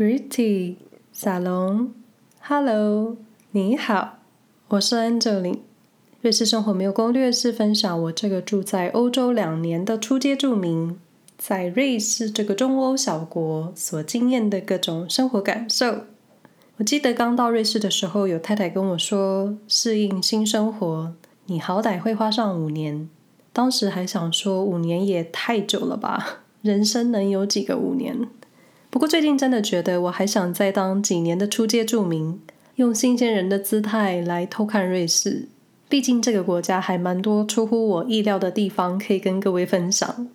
Greeting，沙龙，Hello，你好，我是 Angeline。瑞士生活没有攻略是分享我这个住在欧洲两年的初阶住民，在瑞士这个中欧小国所经验的各种生活感受。我记得刚到瑞士的时候，有太太跟我说，适应新生活，你好歹会花上五年。当时还想说，五年也太久了吧，人生能有几个五年？不过最近真的觉得，我还想再当几年的初阶住民，用新鲜人的姿态来偷看瑞士。毕竟这个国家还蛮多出乎我意料的地方可以跟各位分享。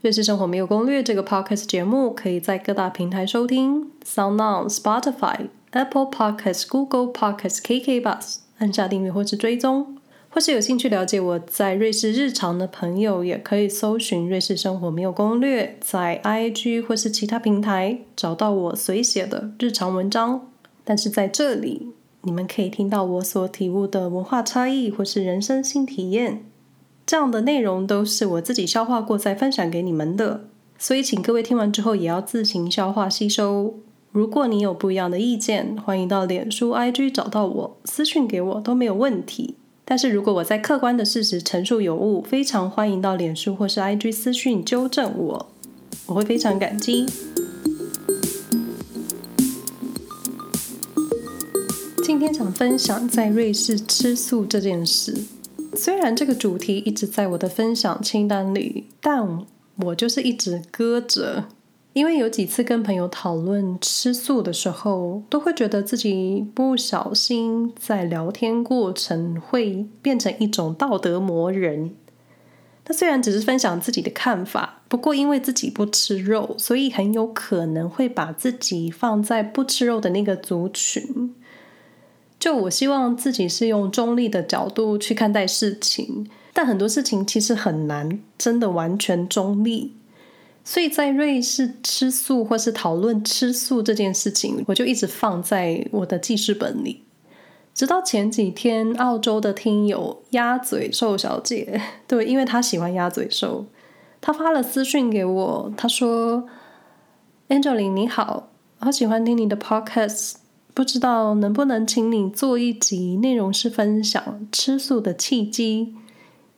瑞士生活没有攻略这个 podcast 节目，可以在各大平台收听：SoundOn、Spotify、Apple Podcasts、Google Podcasts、KK Bus，按下订阅或是追踪。或是有兴趣了解我在瑞士日常的朋友，也可以搜寻“瑞士生活没有攻略”，在 IG 或是其他平台找到我随写的日常文章。但是在这里，你们可以听到我所体悟的文化差异或是人生新体验。这样的内容都是我自己消化过再分享给你们的，所以请各位听完之后也要自行消化吸收。如果你有不一样的意见，欢迎到脸书、IG 找到我，私讯给我都没有问题。但是如果我在客观的事实陈述有误，非常欢迎到脸书或是 IG 私讯纠正我，我会非常感激。今天想分享在瑞士吃素这件事，虽然这个主题一直在我的分享清单里，但我就是一直搁着。因为有几次跟朋友讨论吃素的时候，都会觉得自己不小心在聊天过程会变成一种道德魔人。那虽然只是分享自己的看法，不过因为自己不吃肉，所以很有可能会把自己放在不吃肉的那个族群。就我希望自己是用中立的角度去看待事情，但很多事情其实很难真的完全中立。所以在瑞士吃素或是讨论吃素这件事情，我就一直放在我的记事本里。直到前几天，澳洲的听友鸭嘴兽小姐，对，因为她喜欢鸭嘴兽，她发了私讯给我，她说：“Angeline 你好，好喜欢听你的 podcast，不知道能不能请你做一集，内容是分享吃素的契机。”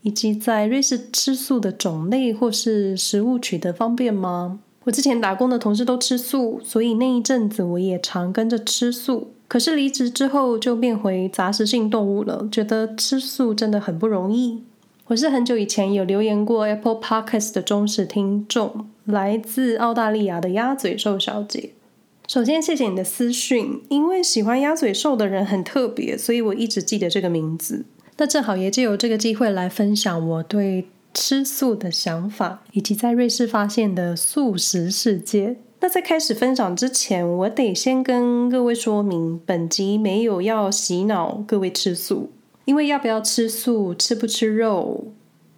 以及在瑞士吃素的种类或是食物取得方便吗？我之前打工的同事都吃素，所以那一阵子我也常跟着吃素。可是离职之后就变回杂食性动物了，觉得吃素真的很不容易。我是很久以前有留言过 Apple Podcast 的忠实听众，来自澳大利亚的鸭嘴兽小姐。首先谢谢你的私讯，因为喜欢鸭嘴兽的人很特别，所以我一直记得这个名字。那正好也借由这个机会来分享我对吃素的想法，以及在瑞士发现的素食世界。那在开始分享之前，我得先跟各位说明，本集没有要洗脑各位吃素，因为要不要吃素、吃不吃肉，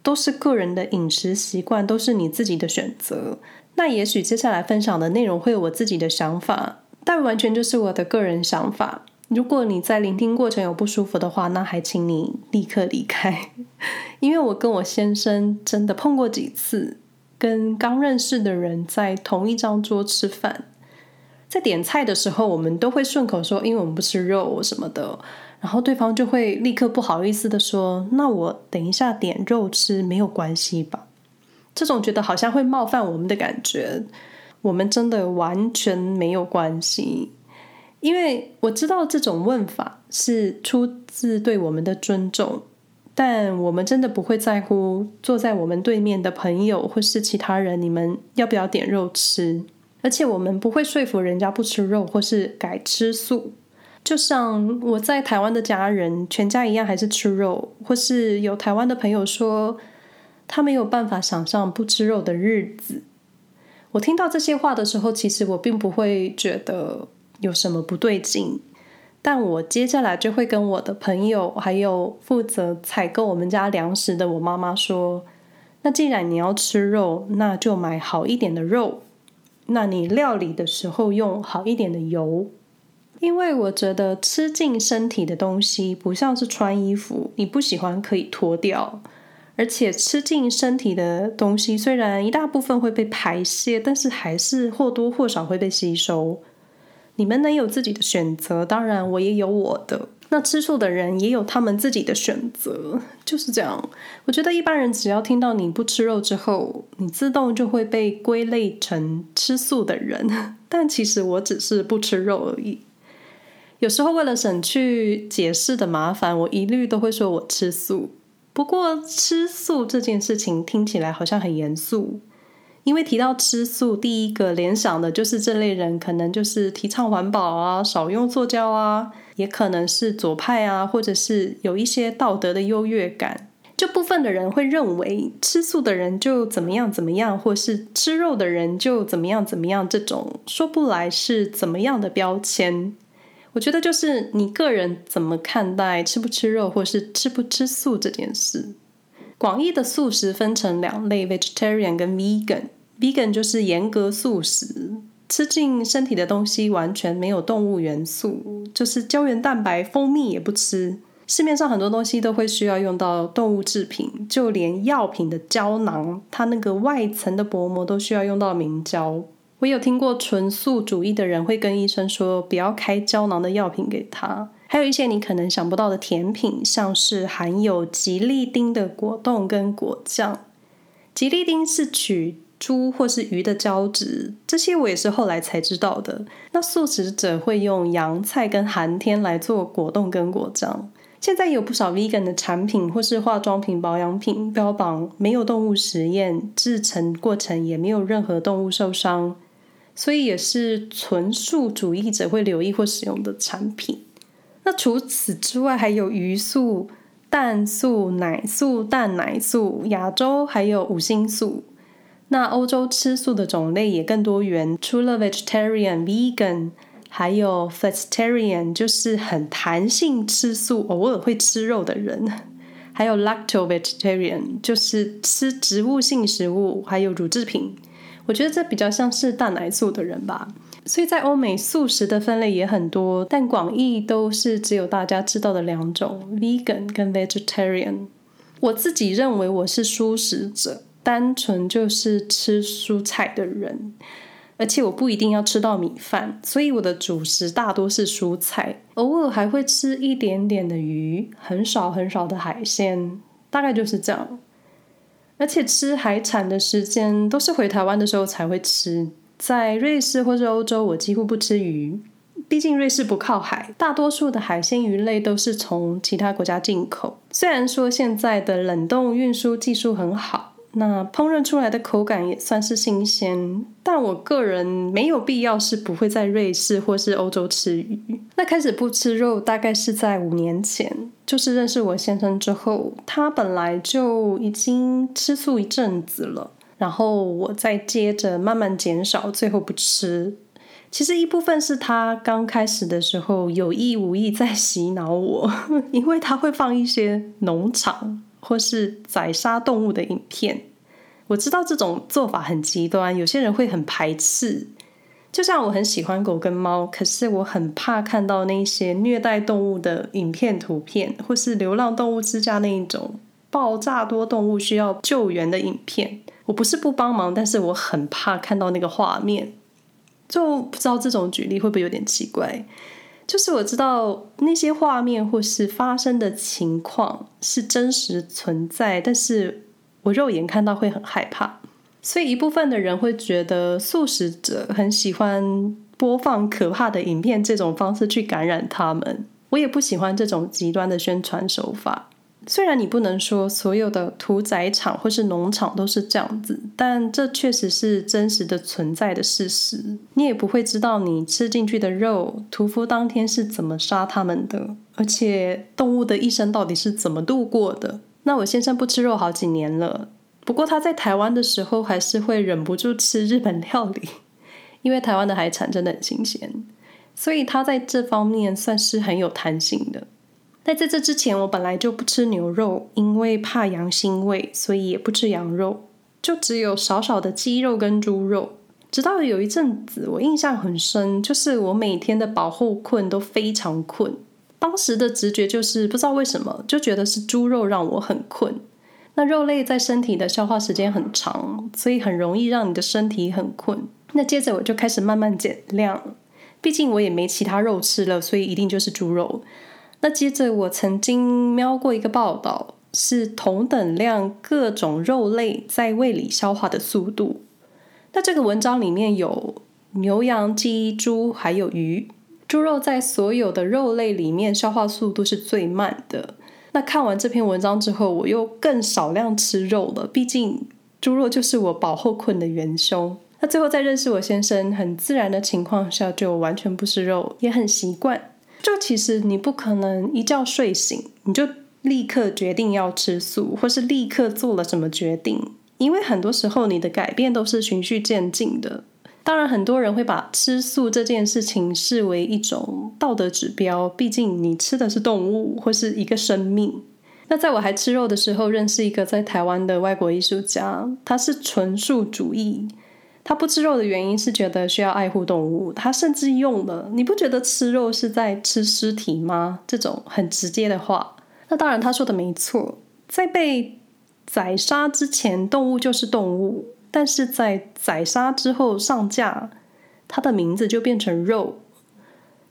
都是个人的饮食习惯，都是你自己的选择。那也许接下来分享的内容会有我自己的想法，但完全就是我的个人想法。如果你在聆听过程有不舒服的话，那还请你立刻离开。因为我跟我先生真的碰过几次，跟刚认识的人在同一张桌吃饭，在点菜的时候，我们都会顺口说，因为我们不吃肉什么的，然后对方就会立刻不好意思的说，那我等一下点肉吃没有关系吧？这种觉得好像会冒犯我们的感觉，我们真的完全没有关系。因为我知道这种问法是出自对我们的尊重，但我们真的不会在乎坐在我们对面的朋友或是其他人，你们要不要点肉吃？而且我们不会说服人家不吃肉或是改吃素。就像我在台湾的家人，全家一样还是吃肉，或是有台湾的朋友说他没有办法想象不吃肉的日子。我听到这些话的时候，其实我并不会觉得。有什么不对劲？但我接下来就会跟我的朋友，还有负责采购我们家粮食的我妈妈说：“那既然你要吃肉，那就买好一点的肉。那你料理的时候用好一点的油，因为我觉得吃进身体的东西不像是穿衣服，你不喜欢可以脱掉。而且吃进身体的东西虽然一大部分会被排泄，但是还是或多或少会被吸收。”你们能有自己的选择，当然我也有我的。那吃素的人也有他们自己的选择，就是这样。我觉得一般人只要听到你不吃肉之后，你自动就会被归类成吃素的人。但其实我只是不吃肉而已。有时候为了省去解释的麻烦，我一律都会说我吃素。不过吃素这件事情听起来好像很严肃。因为提到吃素，第一个联想的就是这类人，可能就是提倡环保啊，少用塑胶啊，也可能是左派啊，或者是有一些道德的优越感。这部分的人会认为吃素的人就怎么样怎么样，或是吃肉的人就怎么样怎么样，这种说不来是怎么样的标签。我觉得就是你个人怎么看待吃不吃肉，或是吃不吃素这件事。广义的素食分成两类：vegetarian 跟 vegan。vegan 就是严格素食，吃进身体的东西完全没有动物元素，就是胶原蛋白、蜂蜜也不吃。市面上很多东西都会需要用到动物制品，就连药品的胶囊，它那个外层的薄膜都需要用到明胶。我有听过纯素主义的人会跟医生说，不要开胶囊的药品给他。还有一些你可能想不到的甜品，像是含有吉利丁的果冻跟果酱。吉利丁是取猪或是鱼的胶质，这些我也是后来才知道的。那素食者会用洋菜跟寒天来做果冻跟果酱。现在有不少 vegan 的产品或是化妆品、保养品，标榜没有动物实验，制成过程也没有任何动物受伤，所以也是纯素主义者会留意或使用的产品。那除此之外，还有鱼素、蛋素、奶素、蛋奶素，亚洲还有五星素。那欧洲吃素的种类也更多元，除了 vegetarian、vegan，还有 flexitarian，就是很弹性吃素，偶尔会吃肉的人。还有 lacto-vegetarian，就是吃植物性食物，还有乳制品。我觉得这比较像是蛋奶素的人吧。所以在欧美素食的分类也很多，但广义都是只有大家知道的两种：vegan 跟 vegetarian。我自己认为我是素食者，单纯就是吃蔬菜的人，而且我不一定要吃到米饭，所以我的主食大多是蔬菜，偶尔还会吃一点点的鱼，很少很少的海鲜，大概就是这样。而且吃海产的时间都是回台湾的时候才会吃。在瑞士或是欧洲，我几乎不吃鱼，毕竟瑞士不靠海，大多数的海鲜鱼类都是从其他国家进口。虽然说现在的冷冻运输技术很好，那烹饪出来的口感也算是新鲜，但我个人没有必要是不会在瑞士或是欧洲吃鱼。那开始不吃肉大概是在五年前，就是认识我先生之后，他本来就已经吃素一阵子了。然后我再接着慢慢减少，最后不吃。其实一部分是他刚开始的时候有意无意在洗脑我，因为他会放一些农场或是宰杀动物的影片。我知道这种做法很极端，有些人会很排斥。就像我很喜欢狗跟猫，可是我很怕看到那些虐待动物的影片、图片，或是流浪动物之家那一种爆炸多动物需要救援的影片。我不是不帮忙，但是我很怕看到那个画面，就不知道这种举例会不会有点奇怪。就是我知道那些画面或是发生的情况是真实存在，但是我肉眼看到会很害怕。所以一部分的人会觉得素食者很喜欢播放可怕的影片，这种方式去感染他们。我也不喜欢这种极端的宣传手法。虽然你不能说所有的屠宰场或是农场都是这样子，但这确实是真实的存在的事实。你也不会知道你吃进去的肉，屠夫当天是怎么杀他们的，而且动物的一生到底是怎么度过的。那我先生不吃肉好几年了，不过他在台湾的时候还是会忍不住吃日本料理，因为台湾的海产真的很新鲜，所以他在这方面算是很有弹性的。但在这之前，我本来就不吃牛肉，因为怕羊腥味，所以也不吃羊肉，就只有少少的鸡肉跟猪肉。直到有一阵子，我印象很深，就是我每天的饱后困都非常困。当时的直觉就是不知道为什么，就觉得是猪肉让我很困。那肉类在身体的消化时间很长，所以很容易让你的身体很困。那接着我就开始慢慢减量。毕竟我也没其他肉吃了，所以一定就是猪肉。那接着我曾经瞄过一个报道，是同等量各种肉类在胃里消化的速度。那这个文章里面有牛、羊、鸡、猪，还有鱼。猪肉在所有的肉类里面消化速度是最慢的。那看完这篇文章之后，我又更少量吃肉了。毕竟猪肉就是我饱后困的元凶。那最后在认识我先生很自然的情况下，就完全不吃肉，也很习惯。就其实你不可能一觉睡醒你就立刻决定要吃素，或是立刻做了什么决定，因为很多时候你的改变都是循序渐进的。当然，很多人会把吃素这件事情视为一种道德指标，毕竟你吃的是动物或是一个生命。那在我还吃肉的时候，认识一个在台湾的外国艺术家，他是纯素主义。他不吃肉的原因是觉得需要爱护动物，他甚至用了“你不觉得吃肉是在吃尸体吗？”这种很直接的话。那当然，他说的没错，在被宰杀之前，动物就是动物。但是在宰杀之后上架，它的名字就变成肉，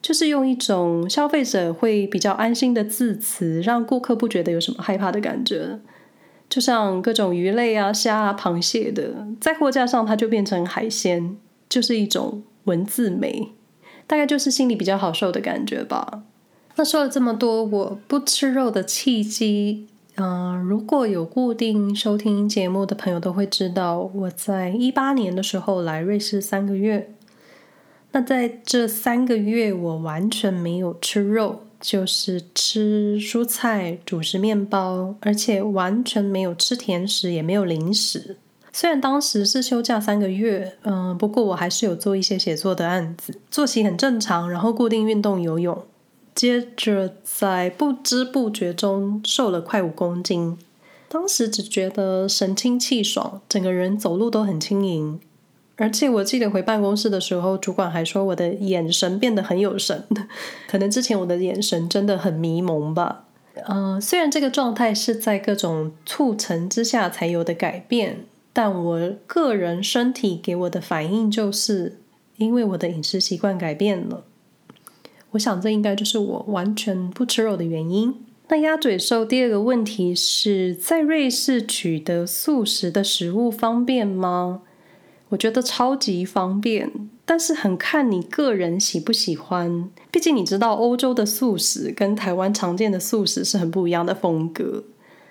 就是用一种消费者会比较安心的字词，让顾客不觉得有什么害怕的感觉。就像各种鱼类啊、虾啊、螃蟹的，在货架上它就变成海鲜，就是一种文字美，大概就是心里比较好受的感觉吧。那说了这么多，我不吃肉的契机。嗯、如果有固定收听节目的朋友都会知道，我在一八年的时候来瑞士三个月。那在这三个月，我完全没有吃肉，就是吃蔬菜、主食、面包，而且完全没有吃甜食，也没有零食。虽然当时是休假三个月，嗯、不过我还是有做一些写作的案子，作息很正常，然后固定运动游泳。接着在不知不觉中瘦了快五公斤，当时只觉得神清气爽，整个人走路都很轻盈。而且我记得回办公室的时候，主管还说我的眼神变得很有神，可能之前我的眼神真的很迷蒙吧。嗯、虽然这个状态是在各种促成之下才有的改变，但我个人身体给我的反应就是因为我的饮食习惯改变了。我想这应该就是我完全不吃肉的原因。那鸭嘴兽第二个问题是在瑞士取得素食的食物方便吗？我觉得超级方便，但是很看你个人喜不喜欢。毕竟你知道，欧洲的素食跟台湾常见的素食是很不一样的风格。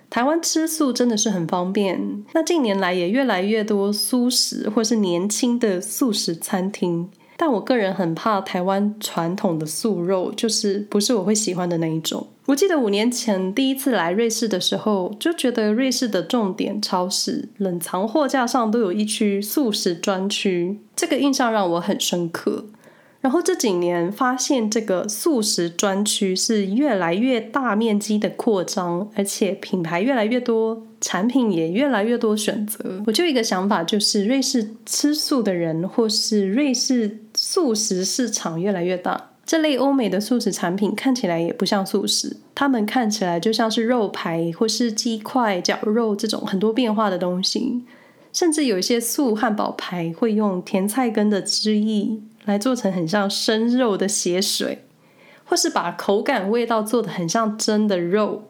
台湾吃素真的是很方便，那近年来也越来越多素食或是年轻的素食餐厅。但我个人很怕台湾传统的素肉，就是不是我会喜欢的那一种。我记得五年前第一次来瑞士的时候，就觉得瑞士的重点超市冷藏货架上都有一区素食专区，这个印象让我很深刻。然后这几年发现，这个素食专区是越来越大面积的扩张，而且品牌越来越多，产品也越来越多选择。我就一个想法，就是瑞士吃素的人，或是瑞士素食市场越来越大。这类欧美的素食产品看起来也不像素食，它们看起来就像是肉排或是鸡块、绞肉这种很多变化的东西，甚至有一些素汉堡排会用甜菜根的汁液。来做成很像生肉的血水，或是把口感味道做得很像真的肉。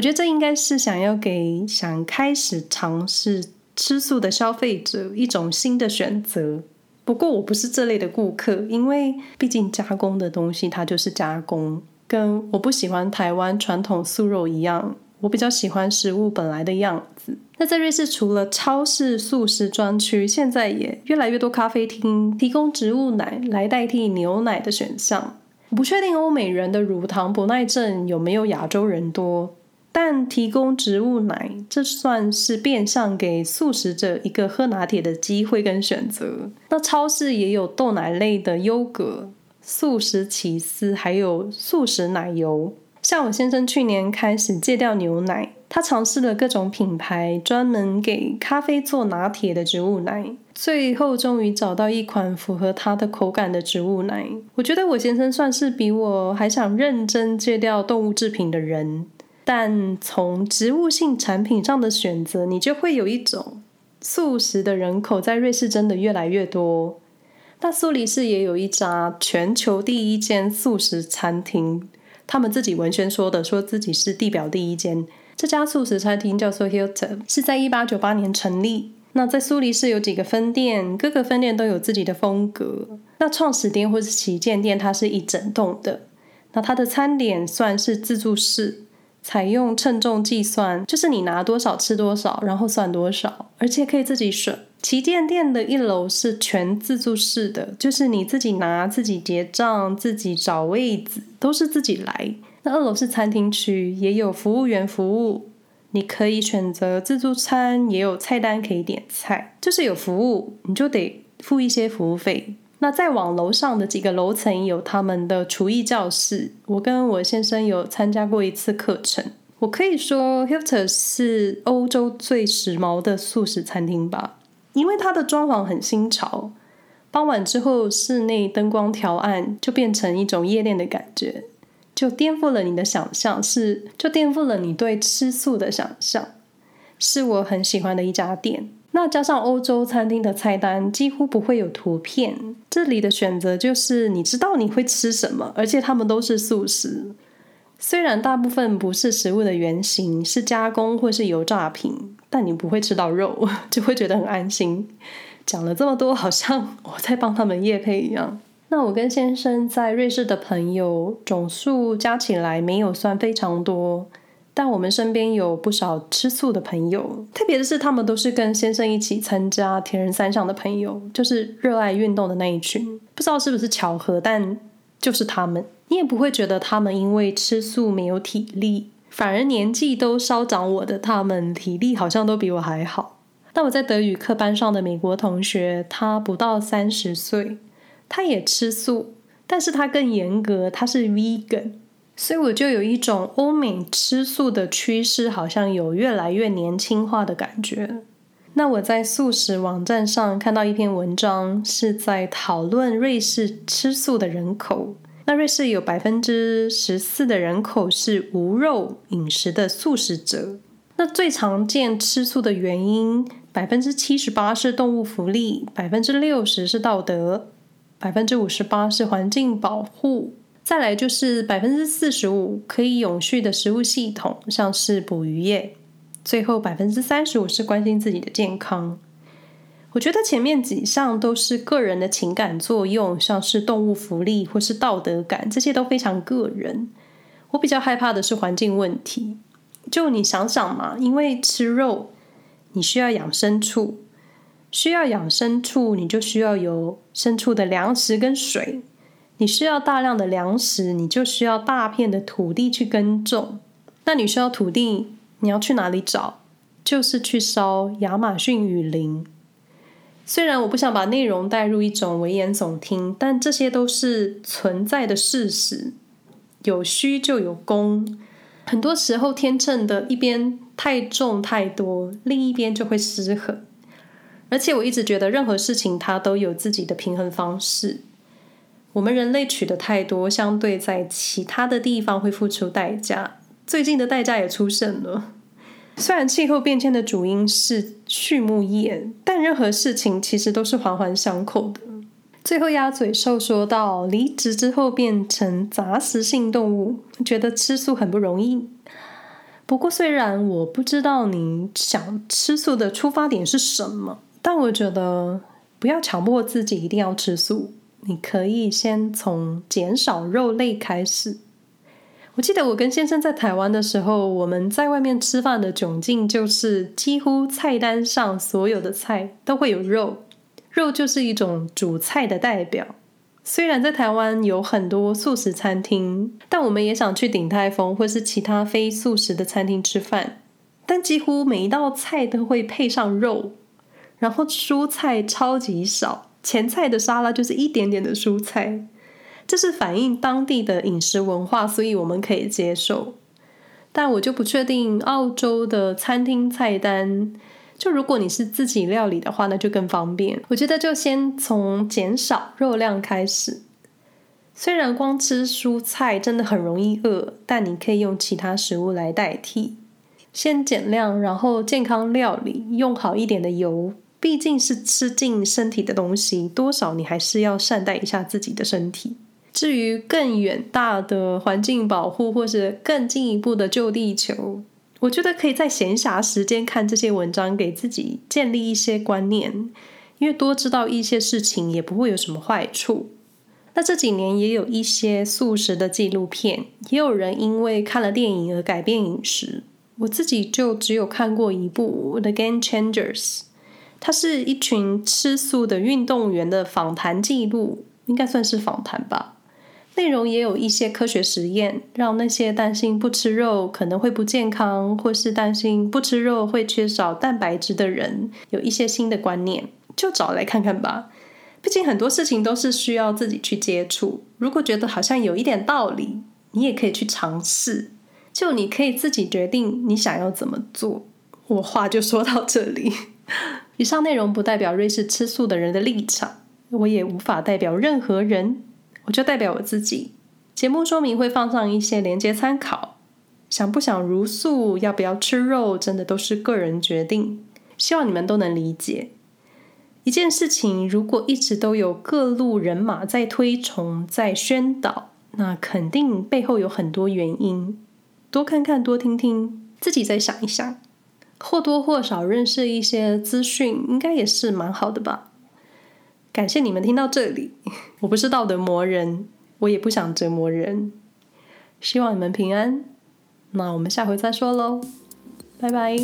我觉得这应该是想要给想开始尝试吃素的消费者一种新的选择。不过我不是这类的顾客，因为毕竟加工的东西它就是加工，跟我不喜欢台湾传统素肉一样。我比较喜欢食物本来的样子。那在瑞士，除了超市素食专区，现在也越来越多咖啡厅提供植物奶来代替牛奶的选项。不确定欧美人的乳糖不耐症有没有亚洲人多，但提供植物奶，这算是变相给素食者一个喝拿铁的机会跟选择。那超市也有豆奶类的优格、素食起司，还有素食奶油。像我先生去年开始戒掉牛奶，他尝试了各种品牌专门给咖啡做拿铁的植物奶，最后终于找到一款符合他的口感的植物奶。我觉得我先生算是比我还想认真戒掉动物制品的人，但从植物性产品上的选择，你就会有一种素食的人口在瑞士真的越来越多。那苏黎世也有一家全球第一间素食餐厅，他们自己文宣说的，说自己是地表第一间。这家素食餐厅叫做 Hilton，是在一八九八年成立。那在苏黎世有几个分店，各个分店都有自己的风格。那创始店或是旗舰店，它是一整栋的。那它的餐点算是自助式，采用称重计算，就是你拿多少吃多少，然后算多少，而且可以自己选。旗舰店的一楼是全自助式的，就是你自己拿、自己结账、自己找位子，都是自己来。那二楼是餐厅区，也有服务员服务。你可以选择自助餐，也有菜单可以点菜，就是有服务，你就得付一些服务费。那再往楼上的几个楼层有他们的厨艺教室，我跟我先生有参加过一次课程。我可以说，Hilton 是欧洲最时髦的素食餐厅吧，因为它的装潢很新潮，傍晚之后室内灯光调暗，就变成一种夜店的感觉。就颠覆了你的想象，是就颠覆了你对吃素的想象，是我很喜欢的一家店。那加上欧洲餐厅的菜单几乎不会有图片，这里的选择就是你知道你会吃什么，而且他们都是素食。虽然大部分不是食物的原型，是加工或是油炸品，但你不会吃到肉，就会觉得很安心。讲了这么多，好像我在帮他们夜配一样。那我跟先生在瑞士的朋友总数加起来没有算非常多，但我们身边有不少吃素的朋友。特别是，他们都是跟先生一起参加铁人三项的朋友，就是热爱运动的那一群。不知道是不是巧合，但就是他们。你也不会觉得他们因为吃素没有体力，反而年纪都稍长我的他们体力好像都比我还好。那我在德语课班上的美国同学，他不到三十岁。他也吃素，但是他更严格，他是 vegan，所以我就有一种欧美吃素的趋势，好像有越来越年轻化的感觉。那我在素食网站上看到一篇文章，是在讨论瑞士吃素的人口。那瑞士有百分之十四的人口是无肉饮食的素食者。那最常见吃素的原因，百分之七十八是动物福利，百分之六十是道德。百分之五十八是环境保护，再来就是百分之四十五可以永续的食物系统，像是捕鱼业。最后百分之三十五是关心自己的健康。我觉得前面几项都是个人的情感作用，像是动物福利或是道德感，这些都非常个人。我比较害怕的是环境问题。就你想想嘛，因为吃肉，你需要养牲畜。需要养牲畜，你就需要有牲畜的粮食跟水。你需要大量的粮食，你就需要大片的土地去耕种。那你需要土地，你要去哪里找？就是去烧亚马逊雨林。虽然我不想把内容带入一种危言耸听，但这些都是存在的事实。有需就有供，很多时候天秤的一边太重太多，另一边就会失衡。而且我一直觉得，任何事情它都有自己的平衡方式。我们人类取得太多，相对在其他的地方会付出代价。最近的代价也出现了。虽然气候变迁的主因是畜牧业，但任何事情其实都是环环相扣的。最后鸭嘴兽说到，离职之后变成杂食性动物，觉得吃素很不容易。不过，虽然我不知道你想吃素的出发点是什么。但我觉得不要强迫自己一定要吃素，你可以先从减少肉类开始。我记得我跟先生在台湾的时候，我们在外面吃饭的窘境就是，几乎菜单上所有的菜都会有肉，肉就是一种主菜的代表。虽然在台湾有很多素食餐厅，但我们也想去鼎泰丰或是其他非素食的餐厅吃饭，但几乎每一道菜都会配上肉。然后蔬菜超级少，前菜的沙拉就是一点点的蔬菜，这是反映当地的饮食文化，所以我们可以接受。但我就不确定澳洲的餐厅菜单，就如果你是自己料理的话，那就更方便。我觉得就先从减少肉量开始。虽然光吃蔬菜真的很容易饿，但你可以用其他食物来代替。先减量，然后健康料理，用好一点的油。毕竟是吃进身体的东西，多少你还是要善待一下自己的身体。至于更远大的环境保护，或是更进一步的救地球，我觉得可以在闲暇时间看这些文章，给自己建立一些观念。因为多知道一些事情，也不会有什么坏处。那这几年也有一些素食的纪录片，也有人因为看了电影而改变饮食。我自己就只有看过一部《The Game Changers》，它是一群吃素的运动员的访谈记录，应该算是访谈吧。内容也有一些科学实验，让那些担心不吃肉可能会不健康，或是担心不吃肉会缺少蛋白质的人，有一些新的观念，就找来看看吧。毕竟很多事情都是需要自己去接触。如果觉得好像有一点道理，你也可以去尝试。就你可以自己决定你想要怎么做。我话就说到这里。以上内容不代表瑞士吃素的人的立场，我也无法代表任何人。我就代表我自己。节目说明会放上一些连接参考。想不想茹素，要不要吃肉，真的都是个人决定。希望你们都能理解。一件事情如果一直都有各路人马在推崇、在宣导，那肯定背后有很多原因。多看看，多听听，自己再想一想，或多或少认识一些资讯，应该也是蛮好的吧。感谢你们听到这里，我不是道德魔人，我也不想折磨人，希望你们平安。那我们下回再说喽，拜拜。